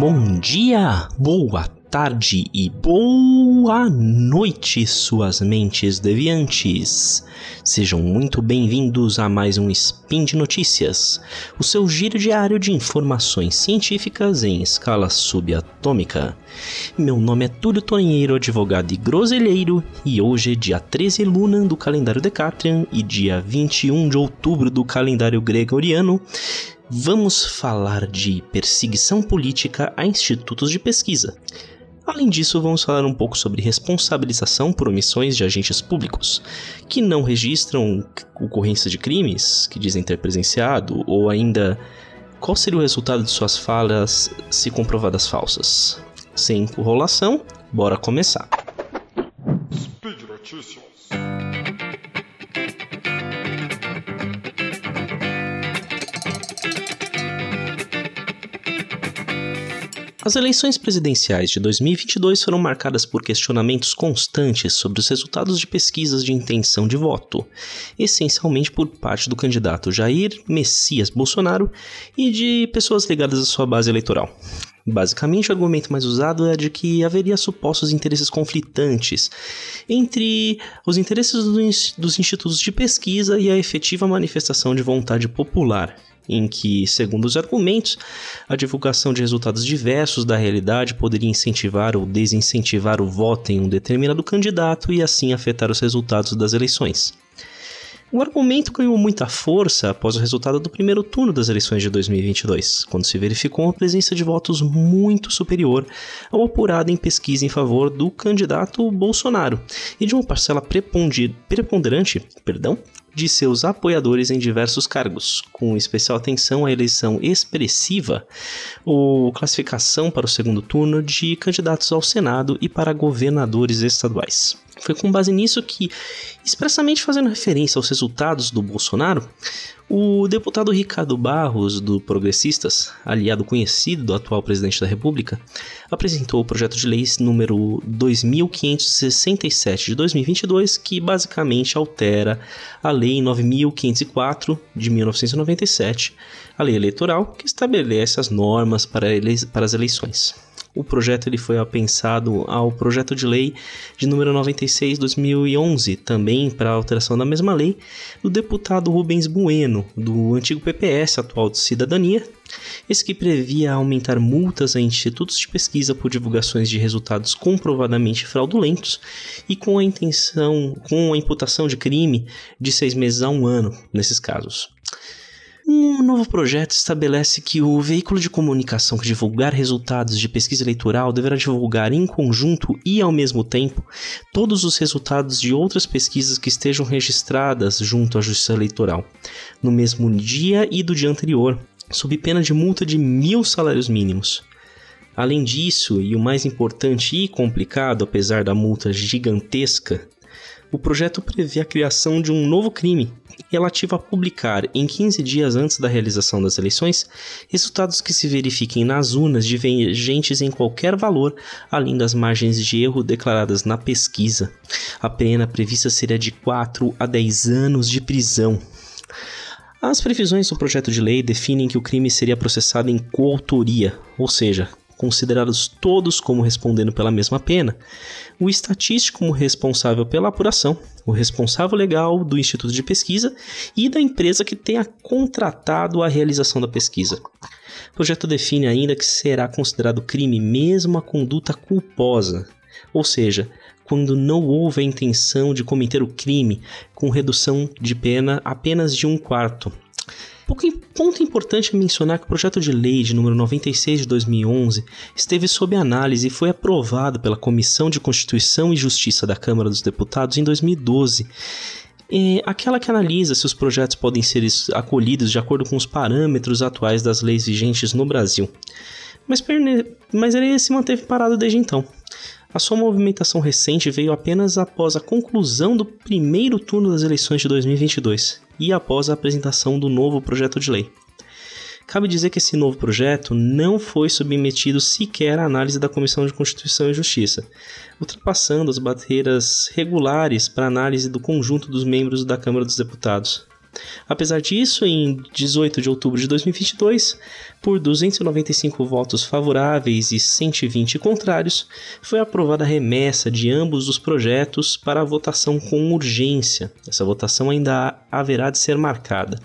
Bom dia, boa tarde e boa noite, suas mentes deviantes. Sejam muito bem-vindos a mais um Spin de Notícias, o seu giro diário de informações científicas em escala subatômica. Meu nome é Túlio Toninheiro, advogado e groselheiro, e hoje é dia 13 Luna do calendário Decatrian e dia 21 de outubro do calendário gregoriano vamos falar de perseguição política a institutos de pesquisa. Além disso, vamos falar um pouco sobre responsabilização por omissões de agentes públicos que não registram ocorrência de crimes que dizem ter presenciado ou ainda qual seria o resultado de suas falas se comprovadas falsas. Sem enrolação, bora começar. Speed Notícias. As eleições presidenciais de 2022 foram marcadas por questionamentos constantes sobre os resultados de pesquisas de intenção de voto, essencialmente por parte do candidato Jair Messias Bolsonaro e de pessoas ligadas à sua base eleitoral. Basicamente, o argumento mais usado é de que haveria supostos interesses conflitantes entre os interesses dos institutos de pesquisa e a efetiva manifestação de vontade popular, em que, segundo os argumentos, a divulgação de resultados diversos da realidade poderia incentivar ou desincentivar o voto em um determinado candidato e assim afetar os resultados das eleições. O argumento ganhou muita força após o resultado do primeiro turno das eleições de 2022, quando se verificou uma presença de votos muito superior ao apurado em pesquisa em favor do candidato Bolsonaro e de uma parcela preponderante perdão, de seus apoiadores em diversos cargos, com especial atenção à eleição expressiva ou classificação para o segundo turno de candidatos ao Senado e para governadores estaduais. Foi com base nisso que, expressamente fazendo referência aos resultados do Bolsonaro, o deputado Ricardo Barros, do Progressistas, aliado conhecido do atual presidente da República, apresentou o projeto de lei número 2567 de 2022, que basicamente altera a Lei 9504 de 1997, a lei eleitoral, que estabelece as normas para, para as eleições. O projeto ele foi apensado ao projeto de lei de número 96/2011, também para alteração da mesma lei, do deputado Rubens Bueno, do antigo PPS, atual de Cidadania, esse que previa aumentar multas a institutos de pesquisa por divulgações de resultados comprovadamente fraudulentos e com a intenção, com a imputação de crime de seis meses a um ano nesses casos. Um novo projeto estabelece que o veículo de comunicação que divulgar resultados de pesquisa eleitoral deverá divulgar em conjunto e ao mesmo tempo todos os resultados de outras pesquisas que estejam registradas junto à Justiça Eleitoral, no mesmo dia e do dia anterior, sob pena de multa de mil salários mínimos. Além disso, e o mais importante e complicado, apesar da multa gigantesca, o projeto prevê a criação de um novo crime relativo a publicar, em 15 dias antes da realização das eleições, resultados que se verifiquem nas urnas divergentes em qualquer valor, além das margens de erro declaradas na pesquisa. A pena prevista seria de 4 a 10 anos de prisão. As previsões do projeto de lei definem que o crime seria processado em coautoria, ou seja, considerados todos como respondendo pela mesma pena, o estatístico como responsável pela apuração, o responsável legal do instituto de pesquisa e da empresa que tenha contratado a realização da pesquisa. O projeto define ainda que será considerado crime mesmo a conduta culposa, ou seja, quando não houve a intenção de cometer o crime, com redução de pena apenas de um quarto, ponto importante é mencionar que o projeto de lei de número 96 de 2011 esteve sob análise e foi aprovado pela Comissão de Constituição e Justiça da Câmara dos Deputados em 2012. É aquela que analisa se os projetos podem ser acolhidos de acordo com os parâmetros atuais das leis vigentes no Brasil. Mas, mas ele se manteve parado desde então. A sua movimentação recente veio apenas após a conclusão do primeiro turno das eleições de 2022 e após a apresentação do novo projeto de lei. Cabe dizer que esse novo projeto não foi submetido sequer à análise da Comissão de Constituição e Justiça, ultrapassando as barreiras regulares para análise do conjunto dos membros da Câmara dos Deputados. Apesar disso, em 18 de outubro de 2022, por 295 votos favoráveis e 120 contrários, foi aprovada a remessa de ambos os projetos para a votação com urgência. Essa votação ainda haverá de ser marcada.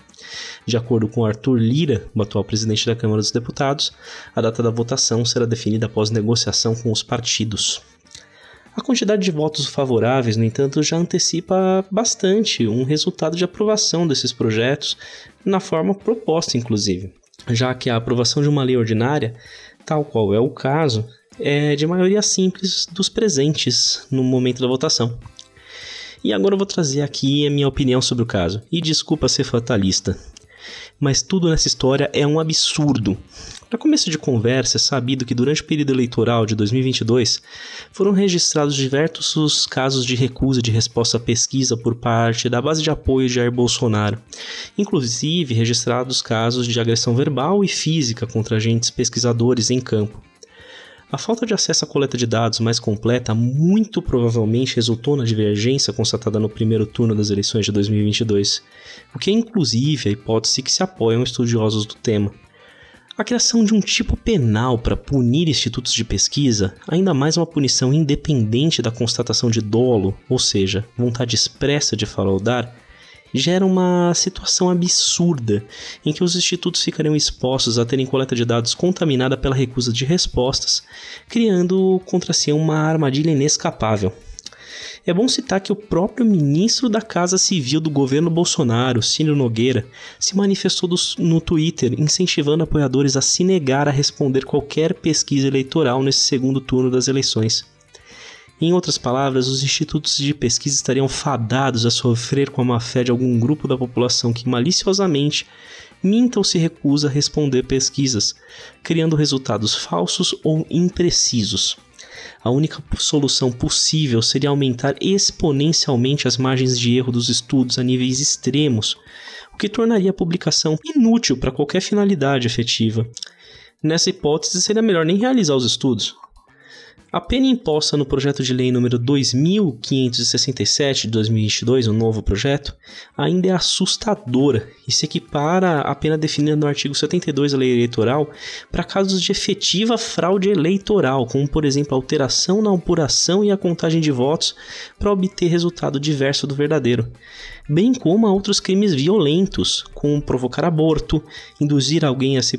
De acordo com Arthur Lira, o atual presidente da Câmara dos Deputados, a data da votação será definida após negociação com os partidos. A quantidade de votos favoráveis, no entanto, já antecipa bastante um resultado de aprovação desses projetos, na forma proposta, inclusive, já que a aprovação de uma lei ordinária, tal qual é o caso, é de maioria simples dos presentes no momento da votação. E agora eu vou trazer aqui a minha opinião sobre o caso. E desculpa ser fatalista, mas tudo nessa história é um absurdo. Para começo de conversa, é sabido que durante o período eleitoral de 2022 foram registrados diversos casos de recusa de resposta à pesquisa por parte da base de apoio de Jair Bolsonaro, inclusive registrados casos de agressão verbal e física contra agentes pesquisadores em campo. A falta de acesso à coleta de dados mais completa muito provavelmente resultou na divergência constatada no primeiro turno das eleições de 2022, o que é inclusive a hipótese que se apoiam estudiosos do tema. A criação de um tipo penal para punir institutos de pesquisa, ainda mais uma punição independente da constatação de dolo, ou seja, vontade expressa de fraudar, gera uma situação absurda em que os institutos ficariam expostos a terem coleta de dados contaminada pela recusa de respostas, criando contra si uma armadilha inescapável. É bom citar que o próprio ministro da Casa Civil do governo Bolsonaro, Ciro Nogueira, se manifestou no Twitter incentivando apoiadores a se negar a responder qualquer pesquisa eleitoral nesse segundo turno das eleições. Em outras palavras, os institutos de pesquisa estariam fadados a sofrer com a má-fé de algum grupo da população que maliciosamente minta ou se recusa a responder pesquisas, criando resultados falsos ou imprecisos a única solução possível seria aumentar exponencialmente as margens de erro dos estudos a níveis extremos, o que tornaria a publicação inútil para qualquer finalidade efetiva. Nessa hipótese, seria melhor nem realizar os estudos. A pena imposta no projeto de lei número 2567 de 2022, o um novo projeto, ainda é assustadora e se equipara à pena definida no artigo 72 da lei eleitoral para casos de efetiva fraude eleitoral, como por exemplo a alteração na apuração e a contagem de votos para obter resultado diverso do verdadeiro bem como a outros crimes violentos, como provocar aborto, induzir alguém a se,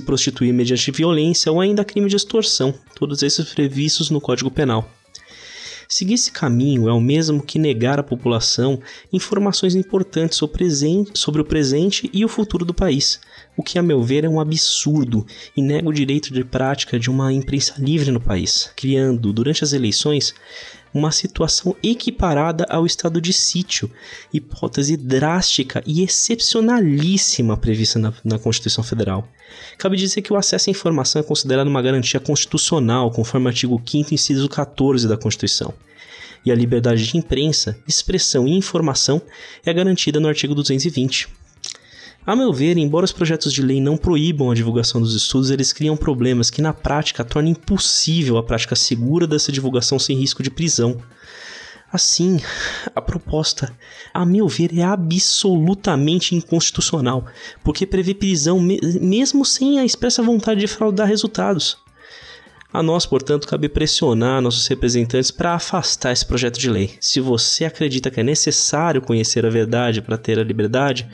prostituir mediante violência ou ainda crime de extorsão, todos esses previstos no Código Penal. Seguir esse caminho é o mesmo que negar à população informações importantes sobre o presente e o futuro do país, o que, a meu ver, é um absurdo e nega o direito de prática de uma imprensa livre no país, criando, durante as eleições, uma situação equiparada ao estado de sítio, hipótese drástica e excepcionalíssima prevista na, na, Constituição Federal. Cabe dizer que o acesso à informação é considerado uma garantia constitucional, conforme o artigo 5 inciso 14 da Constituição. E a liberdade de imprensa, expressão e informação é garantida no artigo 220. A meu ver, embora os projetos de lei não proíbam a divulgação dos estudos, eles criam problemas que na prática tornam impossível a prática segura dessa divulgação sem risco de prisão. Assim, a proposta, a meu ver, é absolutamente inconstitucional, porque prevê prisão me mesmo sem a expressa vontade de fraudar resultados. A nós, portanto, cabe pressionar nossos representantes para afastar esse projeto de lei. Se você acredita que é necessário conhecer a verdade para ter a liberdade,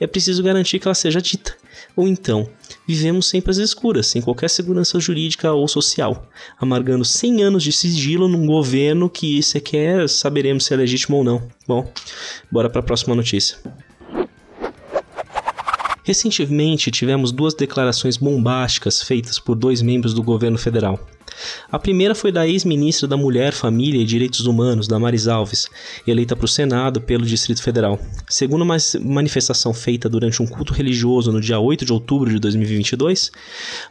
é preciso garantir que ela seja dita. Ou então, vivemos sempre às escuras, sem qualquer segurança jurídica ou social, amargando 100 anos de sigilo num governo que sequer saberemos se é legítimo ou não. Bom, bora para a próxima notícia. Recentemente tivemos duas declarações bombásticas feitas por dois membros do governo federal. A primeira foi da ex-ministra da Mulher, Família e Direitos Humanos, Damaris Alves, eleita para o Senado pelo Distrito Federal. Segundo uma manifestação feita durante um culto religioso no dia 8 de outubro de 2022,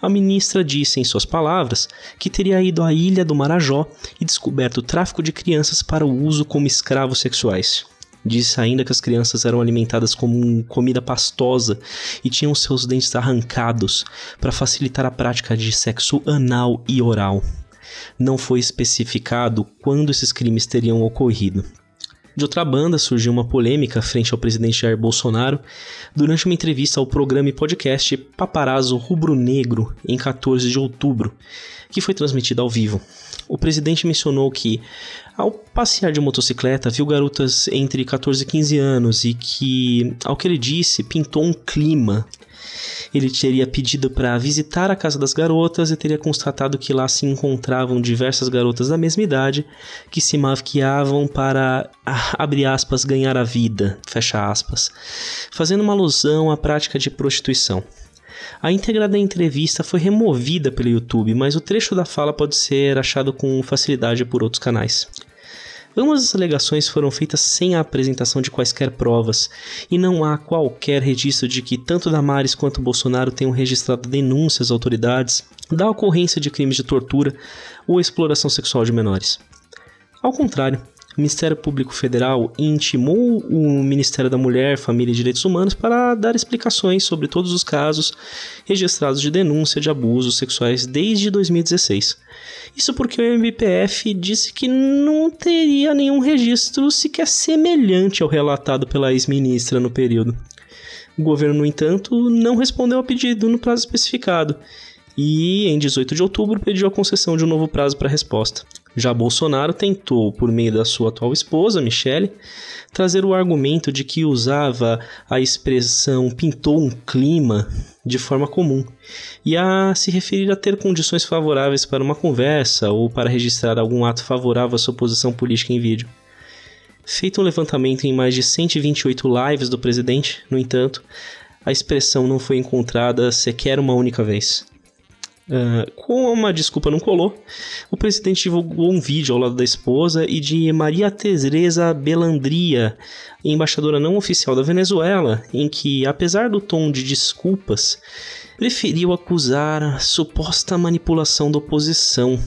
a ministra disse, em suas palavras, que teria ido à ilha do Marajó e descoberto o tráfico de crianças para o uso como escravos sexuais. Disse ainda que as crianças eram alimentadas como comida pastosa e tinham seus dentes arrancados para facilitar a prática de sexo anal e oral. Não foi especificado quando esses crimes teriam ocorrido. De outra banda, surgiu uma polêmica frente ao presidente Jair Bolsonaro durante uma entrevista ao programa e podcast Paparazzo Rubro Negro em 14 de outubro, que foi transmitida ao vivo. O presidente mencionou que, ao passear de motocicleta, viu garotas entre 14 e 15 anos e que, ao que ele disse, pintou um clima ele teria pedido para visitar a casa das garotas e teria constatado que lá se encontravam diversas garotas da mesma idade que se maquiavam para, abre aspas, ganhar a vida, fecha aspas, fazendo uma alusão à prática de prostituição. A íntegra da entrevista foi removida pelo YouTube, mas o trecho da fala pode ser achado com facilidade por outros canais. Ambas as alegações foram feitas sem a apresentação de quaisquer provas, e não há qualquer registro de que tanto Damares quanto Bolsonaro tenham registrado denúncias às autoridades da ocorrência de crimes de tortura ou exploração sexual de menores. Ao contrário, Ministério Público Federal intimou o Ministério da Mulher, Família e Direitos Humanos para dar explicações sobre todos os casos registrados de denúncia de abusos sexuais desde 2016. Isso porque o MPF disse que não teria nenhum registro sequer semelhante ao relatado pela ex-ministra no período. O governo, no entanto, não respondeu ao pedido no prazo especificado e, em 18 de outubro, pediu a concessão de um novo prazo para resposta. Já Bolsonaro tentou, por meio da sua atual esposa, Michele, trazer o argumento de que usava a expressão pintou um clima de forma comum e a se referir a ter condições favoráveis para uma conversa ou para registrar algum ato favorável à sua posição política em vídeo. Feito um levantamento em mais de 128 lives do presidente, no entanto, a expressão não foi encontrada sequer uma única vez. Uh, como uma desculpa não colou, o presidente divulgou um vídeo ao lado da esposa e de Maria Teresa Belandria, embaixadora não oficial da Venezuela, em que, apesar do tom de desculpas, preferiu acusar a suposta manipulação da oposição,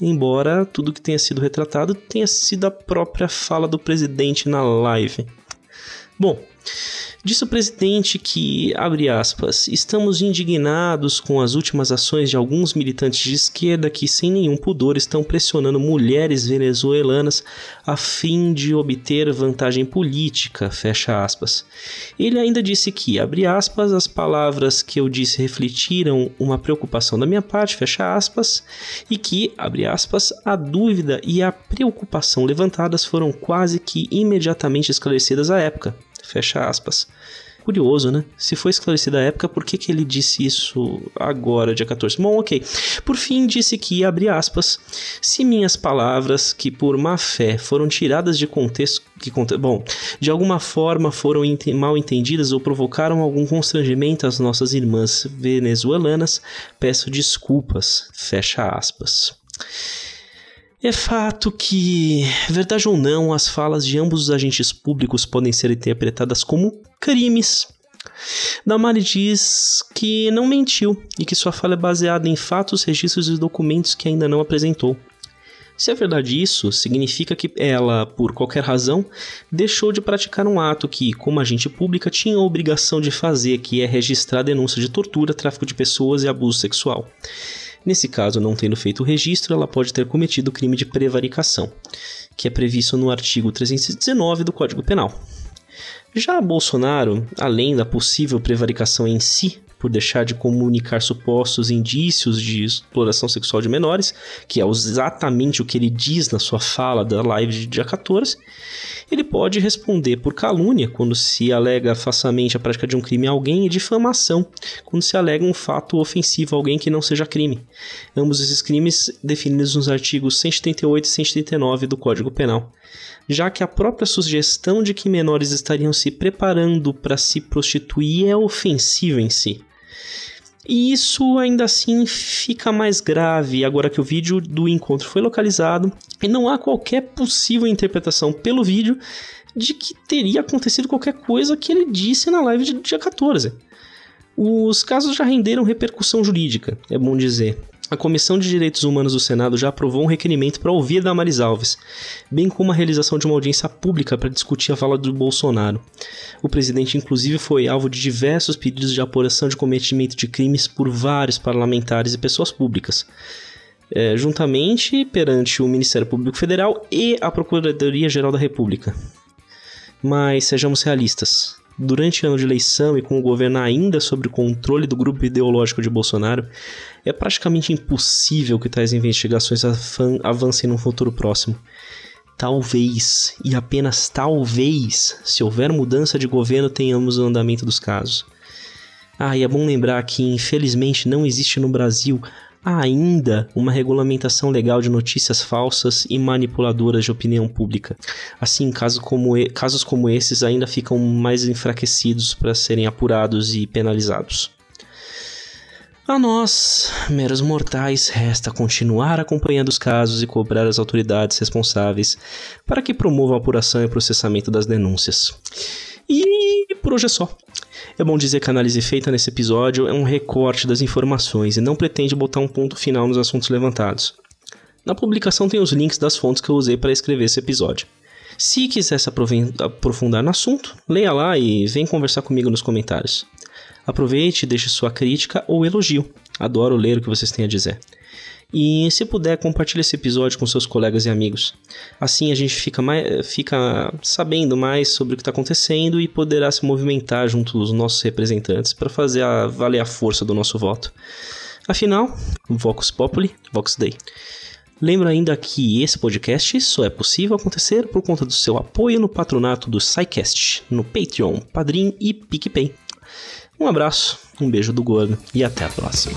embora tudo que tenha sido retratado tenha sido a própria fala do presidente na live. Bom, Disse o presidente que, abre aspas, estamos indignados com as últimas ações de alguns militantes de esquerda que, sem nenhum pudor, estão pressionando mulheres venezuelanas a fim de obter vantagem política, fecha aspas. Ele ainda disse que, abre aspas, as palavras que eu disse refletiram uma preocupação da minha parte, fecha aspas, e que, abre aspas, a dúvida e a preocupação levantadas foram quase que imediatamente esclarecidas à época, Fecha aspas. Curioso, né? Se foi esclarecida a época, por que, que ele disse isso agora, dia 14? Bom, ok. Por fim, disse que, abre aspas, se minhas palavras, que por má fé foram tiradas de contexto, que, bom, de alguma forma foram mal entendidas ou provocaram algum constrangimento às nossas irmãs venezuelanas, peço desculpas. Fecha aspas. É fato que, verdade ou não, as falas de ambos os agentes públicos podem ser interpretadas como crimes. Damari diz que não mentiu e que sua fala é baseada em fatos, registros e documentos que ainda não apresentou. Se é verdade isso, significa que ela, por qualquer razão, deixou de praticar um ato que, como agente pública, tinha a obrigação de fazer, que é registrar denúncia de tortura, tráfico de pessoas e abuso sexual. Nesse caso, não tendo feito o registro, ela pode ter cometido o crime de prevaricação, que é previsto no artigo 319 do Código Penal. Já Bolsonaro, além da possível prevaricação em si, por deixar de comunicar supostos indícios de exploração sexual de menores, que é exatamente o que ele diz na sua fala da live de dia 14, ele pode responder por calúnia, quando se alega falsamente a prática de um crime a alguém, e difamação, quando se alega um fato ofensivo a alguém que não seja crime. Ambos esses crimes definidos nos artigos 138 e 139 do Código Penal já que a própria sugestão de que menores estariam se preparando para se prostituir é ofensiva em si. E isso ainda assim fica mais grave agora que o vídeo do encontro foi localizado e não há qualquer possível interpretação pelo vídeo de que teria acontecido qualquer coisa que ele disse na live de dia 14. Os casos já renderam repercussão jurídica, é bom dizer. A Comissão de Direitos Humanos do Senado já aprovou um requerimento para ouvir Damares Alves, bem como a realização de uma audiência pública para discutir a fala do Bolsonaro. O presidente, inclusive, foi alvo de diversos pedidos de apuração de cometimento de crimes por vários parlamentares e pessoas públicas. É, juntamente perante o Ministério Público Federal e a Procuradoria-Geral da República. Mas sejamos realistas. Durante o ano de eleição e com o governo ainda sob o controle do grupo ideológico de Bolsonaro, é praticamente impossível que tais investigações avancem num futuro próximo. Talvez, e apenas talvez, se houver mudança de governo, tenhamos o andamento dos casos. Ah, e é bom lembrar que infelizmente não existe no Brasil ainda uma regulamentação legal de notícias falsas e manipuladoras de opinião pública. Assim, casos como, casos como esses ainda ficam mais enfraquecidos para serem apurados e penalizados. A nós, meros mortais, resta continuar acompanhando os casos e cobrar as autoridades responsáveis para que promovam a apuração e processamento das denúncias. E por hoje é só. É bom dizer que a análise feita nesse episódio é um recorte das informações e não pretende botar um ponto final nos assuntos levantados. Na publicação tem os links das fontes que eu usei para escrever esse episódio. Se quiser se aprofundar no assunto, leia lá e vem conversar comigo nos comentários. Aproveite e deixe sua crítica ou elogio. Adoro ler o que vocês têm a dizer. E se puder, compartilhe esse episódio com seus colegas e amigos. Assim a gente fica, mais, fica sabendo mais sobre o que está acontecendo e poderá se movimentar junto aos nossos representantes para fazer a, valer a força do nosso voto. Afinal, Vox Populi, Vox Dei. Lembro ainda que esse podcast só é possível acontecer por conta do seu apoio no patronato do SciCast, no Patreon, Padrim e PicPay. Um abraço, um beijo do gordo e até a próxima.